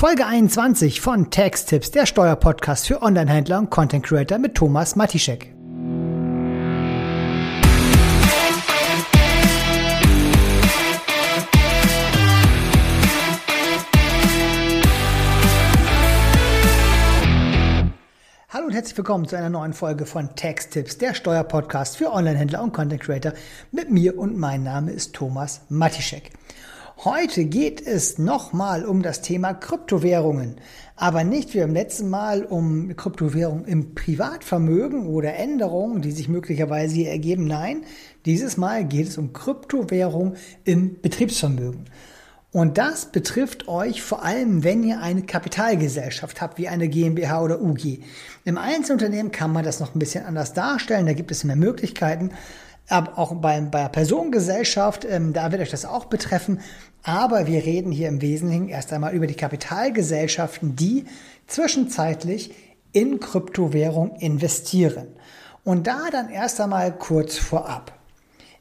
Folge 21 von Tax Tips, der Steuerpodcast für Online-Händler und Content Creator mit Thomas Matischek. Hallo und herzlich willkommen zu einer neuen Folge von Tax Tips, der Steuerpodcast für Online-Händler und Content Creator mit mir und mein Name ist Thomas Matischek. Heute geht es nochmal um das Thema Kryptowährungen, aber nicht wie beim letzten Mal um Kryptowährungen im Privatvermögen oder Änderungen, die sich möglicherweise hier ergeben. Nein, dieses Mal geht es um Kryptowährung im Betriebsvermögen. Und das betrifft euch vor allem, wenn ihr eine Kapitalgesellschaft habt, wie eine GmbH oder UG. Im Einzelunternehmen kann man das noch ein bisschen anders darstellen, da gibt es mehr Möglichkeiten. Aber auch bei, bei Personengesellschaft, ähm, da wird euch das auch betreffen. Aber wir reden hier im Wesentlichen erst einmal über die Kapitalgesellschaften, die zwischenzeitlich in Kryptowährung investieren. Und da dann erst einmal kurz vorab.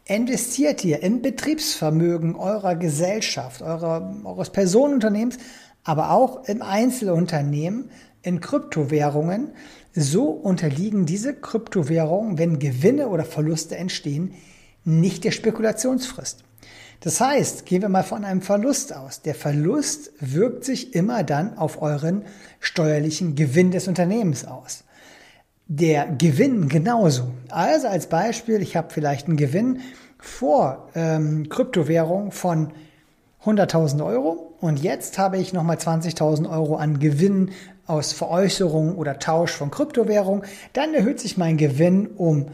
Investiert ihr im Betriebsvermögen eurer Gesellschaft, eurer, eures Personenunternehmens, aber auch im Einzelunternehmen in Kryptowährungen, so unterliegen diese Kryptowährungen, wenn Gewinne oder Verluste entstehen, nicht der Spekulationsfrist. Das heißt, gehen wir mal von einem Verlust aus. Der Verlust wirkt sich immer dann auf euren steuerlichen Gewinn des Unternehmens aus. Der Gewinn genauso. Also als Beispiel, ich habe vielleicht einen Gewinn vor ähm, Kryptowährung von 100.000 Euro und jetzt habe ich nochmal 20.000 Euro an Gewinn aus Veräußerung oder Tausch von Kryptowährung. Dann erhöht sich mein Gewinn um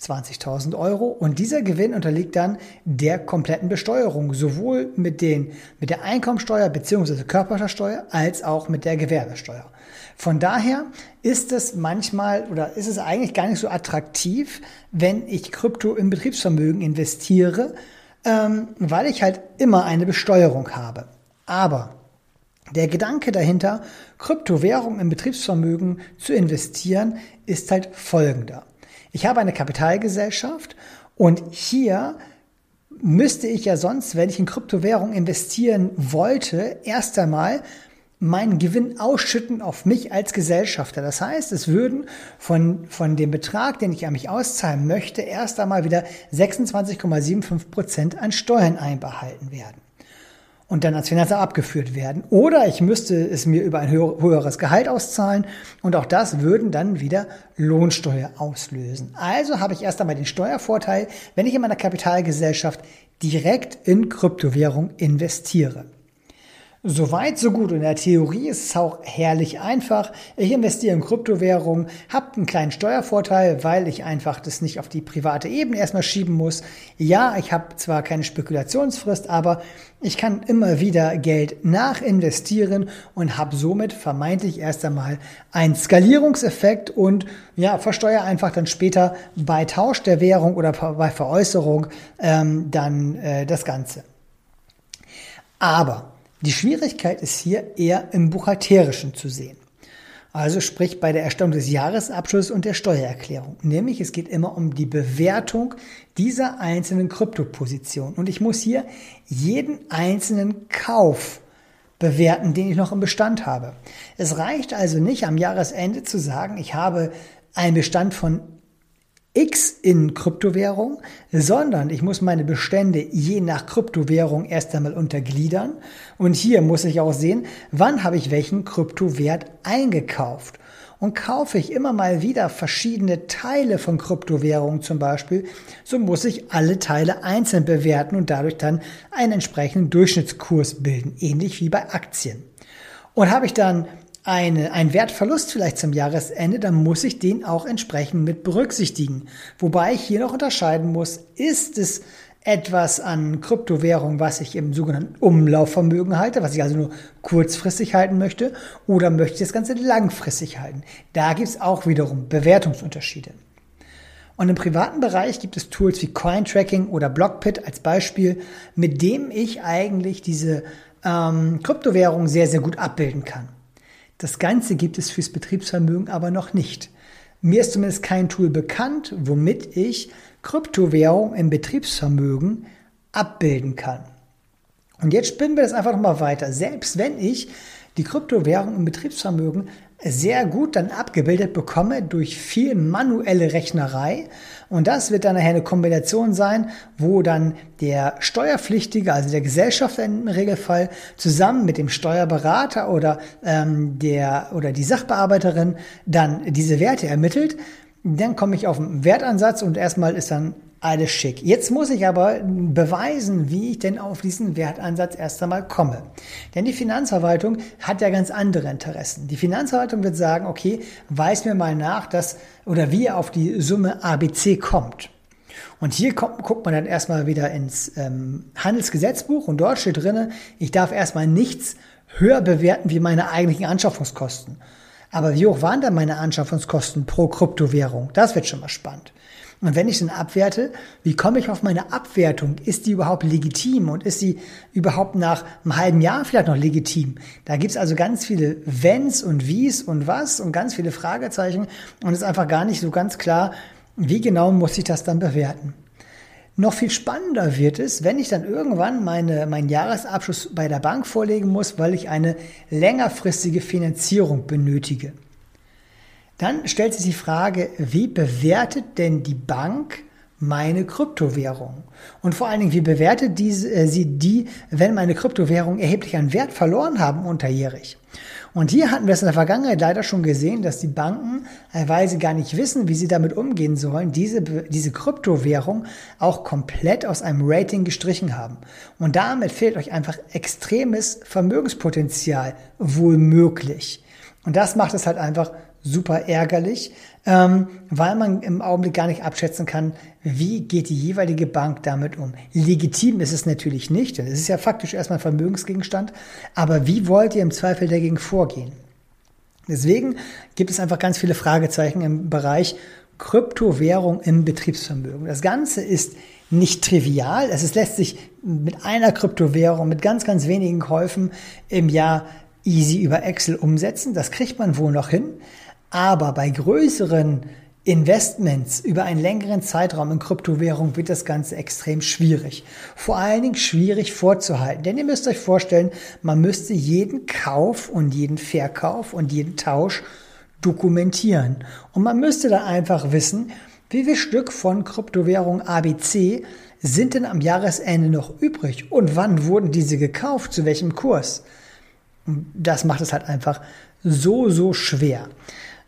20.000 Euro und dieser Gewinn unterliegt dann der kompletten Besteuerung, sowohl mit, den, mit der Einkommensteuer bzw. Körperschaftssteuer als auch mit der Gewerbesteuer. Von daher ist es manchmal oder ist es eigentlich gar nicht so attraktiv, wenn ich Krypto im Betriebsvermögen investiere, ähm, weil ich halt immer eine Besteuerung habe. Aber der Gedanke dahinter, Kryptowährung im Betriebsvermögen zu investieren, ist halt folgender. Ich habe eine Kapitalgesellschaft und hier müsste ich ja sonst, wenn ich in Kryptowährung investieren wollte, erst einmal meinen Gewinn ausschütten auf mich als Gesellschafter. Das heißt, es würden von, von dem Betrag, den ich an mich auszahlen möchte, erst einmal wieder 26,75 Prozent an Steuern einbehalten werden und dann als Finanzamt abgeführt werden. Oder ich müsste es mir über ein höheres Gehalt auszahlen und auch das würden dann wieder Lohnsteuer auslösen. Also habe ich erst einmal den Steuervorteil, wenn ich in meiner Kapitalgesellschaft direkt in Kryptowährung investiere. Soweit, so gut. In der Theorie ist es auch herrlich einfach. Ich investiere in Kryptowährungen, habe einen kleinen Steuervorteil, weil ich einfach das nicht auf die private Ebene erstmal schieben muss. Ja, ich habe zwar keine Spekulationsfrist, aber ich kann immer wieder Geld nachinvestieren und habe somit vermeintlich erst einmal einen Skalierungseffekt und ja, versteuere einfach dann später bei Tausch der Währung oder bei Veräußerung ähm, dann äh, das Ganze. Aber die Schwierigkeit ist hier eher im Buchhalterischen zu sehen. Also sprich bei der Erstellung des Jahresabschlusses und der Steuererklärung. Nämlich es geht immer um die Bewertung dieser einzelnen Kryptoposition. Und ich muss hier jeden einzelnen Kauf bewerten, den ich noch im Bestand habe. Es reicht also nicht am Jahresende zu sagen, ich habe einen Bestand von X in Kryptowährung, sondern ich muss meine Bestände je nach Kryptowährung erst einmal untergliedern. Und hier muss ich auch sehen, wann habe ich welchen Kryptowert eingekauft. Und kaufe ich immer mal wieder verschiedene Teile von Kryptowährungen zum Beispiel, so muss ich alle Teile einzeln bewerten und dadurch dann einen entsprechenden Durchschnittskurs bilden, ähnlich wie bei Aktien. Und habe ich dann eine, ein Wertverlust vielleicht zum Jahresende, dann muss ich den auch entsprechend mit berücksichtigen. Wobei ich hier noch unterscheiden muss, ist es etwas an Kryptowährung, was ich im sogenannten Umlaufvermögen halte, was ich also nur kurzfristig halten möchte, oder möchte ich das Ganze langfristig halten. Da gibt es auch wiederum Bewertungsunterschiede. Und im privaten Bereich gibt es Tools wie Cointracking oder Blockpit als Beispiel, mit dem ich eigentlich diese ähm, Kryptowährung sehr, sehr gut abbilden kann. Das Ganze gibt es fürs Betriebsvermögen aber noch nicht. Mir ist zumindest kein Tool bekannt, womit ich Kryptowährung im Betriebsvermögen abbilden kann. Und jetzt spinnen wir das einfach nochmal weiter. Selbst wenn ich die Kryptowährung im Betriebsvermögen sehr gut dann abgebildet bekomme durch viel manuelle Rechnerei. Und das wird dann nachher eine Kombination sein, wo dann der Steuerpflichtige, also der Gesellschafter im Regelfall, zusammen mit dem Steuerberater oder ähm, der oder die Sachbearbeiterin dann diese Werte ermittelt. Dann komme ich auf einen Wertansatz und erstmal ist dann alles schick. Jetzt muss ich aber beweisen, wie ich denn auf diesen Wertansatz erst einmal komme. Denn die Finanzverwaltung hat ja ganz andere Interessen. Die Finanzverwaltung wird sagen, okay, weiß mir mal nach, dass oder wie er auf die Summe ABC kommt. Und hier kommt, guckt man dann erstmal wieder ins ähm, Handelsgesetzbuch und dort steht drinne, ich darf erstmal nichts höher bewerten wie meine eigentlichen Anschaffungskosten. Aber wie hoch waren dann meine Anschaffungskosten pro Kryptowährung? Das wird schon mal spannend. Und wenn ich dann abwerte, wie komme ich auf meine Abwertung? Ist die überhaupt legitim und ist sie überhaupt nach einem halben Jahr vielleicht noch legitim? Da gibt's also ganz viele Wenns und Wies und was und ganz viele Fragezeichen und es ist einfach gar nicht so ganz klar, wie genau muss ich das dann bewerten. Noch viel spannender wird es, wenn ich dann irgendwann meine, meinen Jahresabschluss bei der Bank vorlegen muss, weil ich eine längerfristige Finanzierung benötige. Dann stellt sich die Frage, wie bewertet denn die Bank meine Kryptowährung? Und vor allen Dingen, wie bewertet diese, äh, sie die, wenn meine Kryptowährung erheblich an Wert verloren haben unterjährig? Und hier hatten wir es in der Vergangenheit leider schon gesehen, dass die Banken, weil sie gar nicht wissen, wie sie damit umgehen sollen, diese, diese Kryptowährung auch komplett aus einem Rating gestrichen haben. Und damit fehlt euch einfach extremes Vermögenspotenzial wohl möglich. Und das macht es halt einfach super ärgerlich, ähm, weil man im Augenblick gar nicht abschätzen kann, wie geht die jeweilige Bank damit um. Legitim ist es natürlich nicht, denn es ist ja faktisch erstmal ein Vermögensgegenstand, aber wie wollt ihr im Zweifel dagegen vorgehen? Deswegen gibt es einfach ganz viele Fragezeichen im Bereich Kryptowährung im Betriebsvermögen. Das Ganze ist nicht trivial. Es ist, lässt sich mit einer Kryptowährung, mit ganz, ganz wenigen Käufen im Jahr easy über Excel umsetzen. Das kriegt man wohl noch hin. Aber bei größeren Investments über einen längeren Zeitraum in Kryptowährung wird das Ganze extrem schwierig. Vor allen Dingen schwierig vorzuhalten. Denn ihr müsst euch vorstellen, man müsste jeden Kauf und jeden Verkauf und jeden Tausch dokumentieren. Und man müsste da einfach wissen, wie viel Stück von Kryptowährung ABC sind denn am Jahresende noch übrig und wann wurden diese gekauft, zu welchem Kurs. Das macht es halt einfach so, so schwer.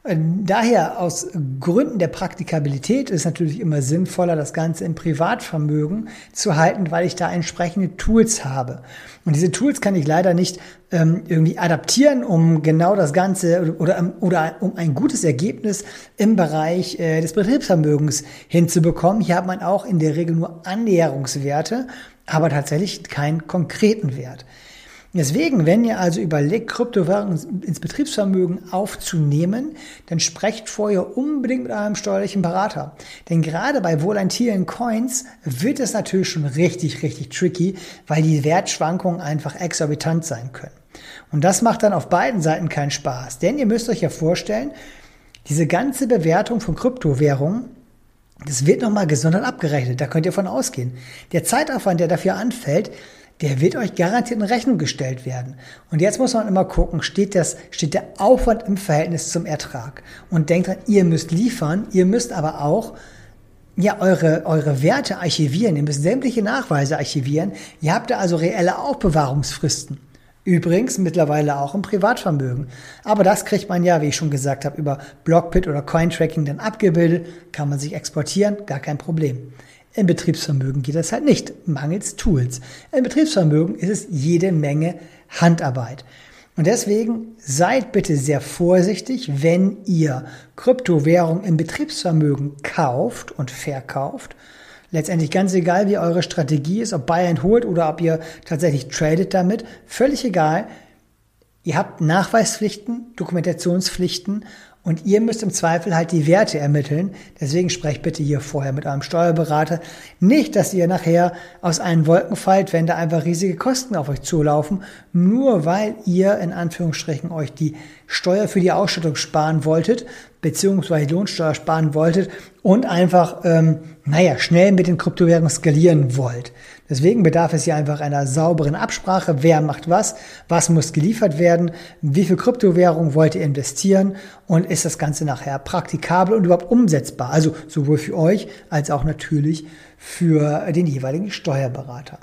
Daher aus Gründen der Praktikabilität ist natürlich immer sinnvoller, das Ganze im Privatvermögen zu halten, weil ich da entsprechende Tools habe. Und diese Tools kann ich leider nicht ähm, irgendwie adaptieren, um genau das Ganze oder, oder um ein gutes Ergebnis im Bereich äh, des Betriebsvermögens hinzubekommen. Hier hat man auch in der Regel nur Annäherungswerte, aber tatsächlich keinen konkreten Wert. Deswegen, wenn ihr also überlegt, Kryptowährungen ins Betriebsvermögen aufzunehmen, dann sprecht vorher unbedingt mit eurem steuerlichen Berater. Denn gerade bei volatilen Coins wird es natürlich schon richtig, richtig tricky, weil die Wertschwankungen einfach exorbitant sein können. Und das macht dann auf beiden Seiten keinen Spaß. Denn ihr müsst euch ja vorstellen, diese ganze Bewertung von Kryptowährungen, das wird nochmal gesondert abgerechnet. Da könnt ihr von ausgehen. Der Zeitaufwand, der dafür anfällt, der wird euch garantiert in Rechnung gestellt werden. Und jetzt muss man immer gucken, steht, das, steht der Aufwand im Verhältnis zum Ertrag. Und denkt dran, ihr müsst liefern, ihr müsst aber auch ja, eure, eure Werte archivieren, ihr müsst sämtliche Nachweise archivieren. Ihr habt da also reelle Aufbewahrungsfristen. Übrigens mittlerweile auch im Privatvermögen. Aber das kriegt man ja, wie ich schon gesagt habe, über Blockpit oder Cointracking dann abgebildet, kann man sich exportieren, gar kein Problem. Im Betriebsvermögen geht das halt nicht, mangels Tools. Im Betriebsvermögen ist es jede Menge Handarbeit. Und deswegen seid bitte sehr vorsichtig, wenn ihr Kryptowährung im Betriebsvermögen kauft und verkauft. Letztendlich ganz egal, wie eure Strategie ist, ob Buy and Hold oder ob ihr tatsächlich tradet damit, völlig egal. Ihr habt Nachweispflichten, Dokumentationspflichten und ihr müsst im Zweifel halt die Werte ermitteln. Deswegen sprecht bitte hier vorher mit eurem Steuerberater. Nicht, dass ihr nachher aus allen Wolken fallt, wenn da einfach riesige Kosten auf euch zulaufen, nur weil ihr in Anführungsstrichen euch die Steuer für die Ausstattung sparen wolltet, beziehungsweise Lohnsteuer sparen wolltet und einfach, ähm, naja, schnell mit den Kryptowährungen skalieren wollt. Deswegen bedarf es hier einfach einer sauberen Absprache. Wer macht was? Was muss geliefert werden? Wie viel Kryptowährung wollt ihr investieren? Und ist das Ganze nachher praktikabel und überhaupt umsetzbar? Also sowohl für euch als auch natürlich für den jeweiligen Steuerberater.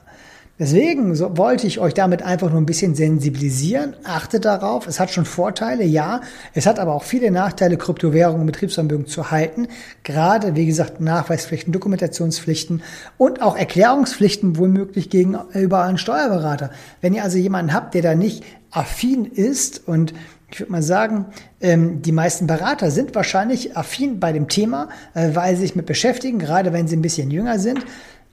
Deswegen so wollte ich euch damit einfach nur ein bisschen sensibilisieren. Achtet darauf, es hat schon Vorteile, ja. Es hat aber auch viele Nachteile, Kryptowährungen und Betriebsvermögen zu halten. Gerade, wie gesagt, Nachweispflichten, Dokumentationspflichten und auch Erklärungspflichten womöglich gegenüber einen Steuerberater. Wenn ihr also jemanden habt, der da nicht affin ist und ich würde mal sagen, ähm, die meisten Berater sind wahrscheinlich affin bei dem Thema, äh, weil sie sich mit beschäftigen, gerade wenn sie ein bisschen jünger sind.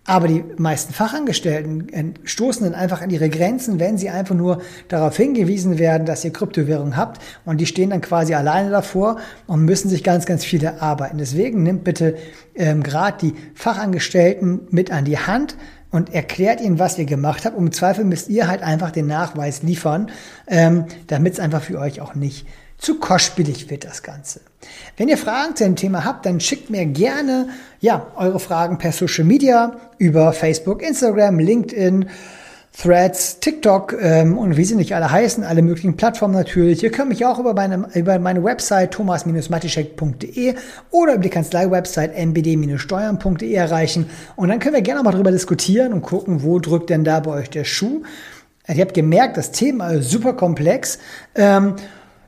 Aber die meisten Fachangestellten stoßen dann einfach an ihre Grenzen, wenn sie einfach nur darauf hingewiesen werden, dass ihr Kryptowährung habt und die stehen dann quasi alleine davor und müssen sich ganz, ganz viele erarbeiten. Deswegen nimmt bitte ähm, gerade die Fachangestellten mit an die Hand und erklärt ihnen, was ihr gemacht habt. Im Zweifel müsst ihr halt einfach den Nachweis liefern, ähm, damit es einfach für euch auch nicht zu kostspielig wird das Ganze. Wenn ihr Fragen zu dem Thema habt, dann schickt mir gerne ja, eure Fragen per Social Media über Facebook, Instagram, LinkedIn, Threads, TikTok ähm, und wie sie nicht alle heißen, alle möglichen Plattformen natürlich. Ihr könnt mich auch über meine, über meine Website thomas-matischek.de oder über die Kanzlei-Website mbd-steuern.de erreichen. Und dann können wir gerne mal darüber diskutieren und gucken, wo drückt denn da bei euch der Schuh. Ihr habt gemerkt, das Thema ist super komplex. Ähm,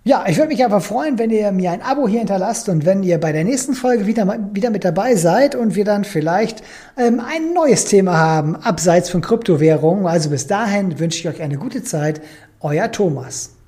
ja, ich würde mich einfach freuen, wenn ihr mir ein Abo hier hinterlasst und wenn ihr bei der nächsten Folge wieder, wieder mit dabei seid und wir dann vielleicht ähm, ein neues Thema haben, abseits von Kryptowährungen. Also bis dahin wünsche ich euch eine gute Zeit. Euer Thomas.